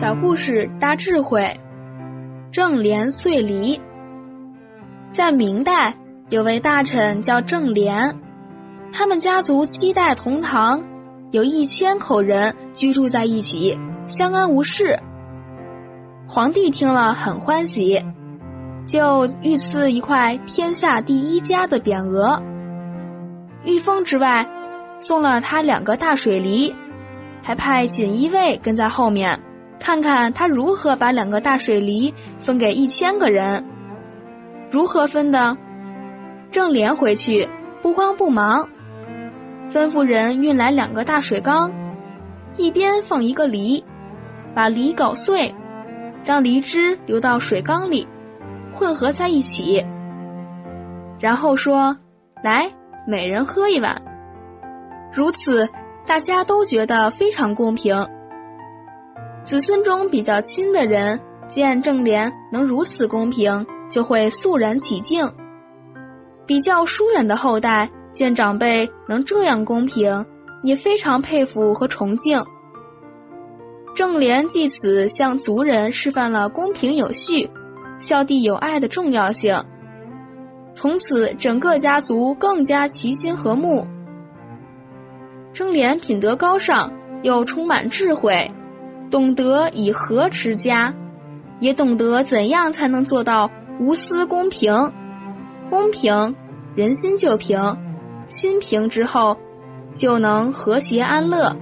小故事大智慧，正廉遂离。在明代，有位大臣叫正廉，他们家族七代同堂，有一千口人居住在一起，相安无事。皇帝听了很欢喜，就御赐一块“天下第一家”的匾额。御封之外，送了他两个大水梨，还派锦衣卫跟在后面，看看他如何把两个大水梨分给一千个人。如何分的？正廉回去不慌不忙，吩咐人运来两个大水缸，一边放一个梨，把梨搞碎。让梨汁流到水缸里，混合在一起，然后说：“来，每人喝一碗。”如此，大家都觉得非常公平。子孙中比较亲的人见正廉能如此公平，就会肃然起敬；比较疏远的后代见长辈能这样公平，也非常佩服和崇敬。正廉借此向族人示范了公平有序、孝弟有爱的重要性。从此，整个家族更加齐心和睦。正廉品德高尚，又充满智慧，懂得以和持家，也懂得怎样才能做到无私公平。公平，人心就平，心平之后，就能和谐安乐。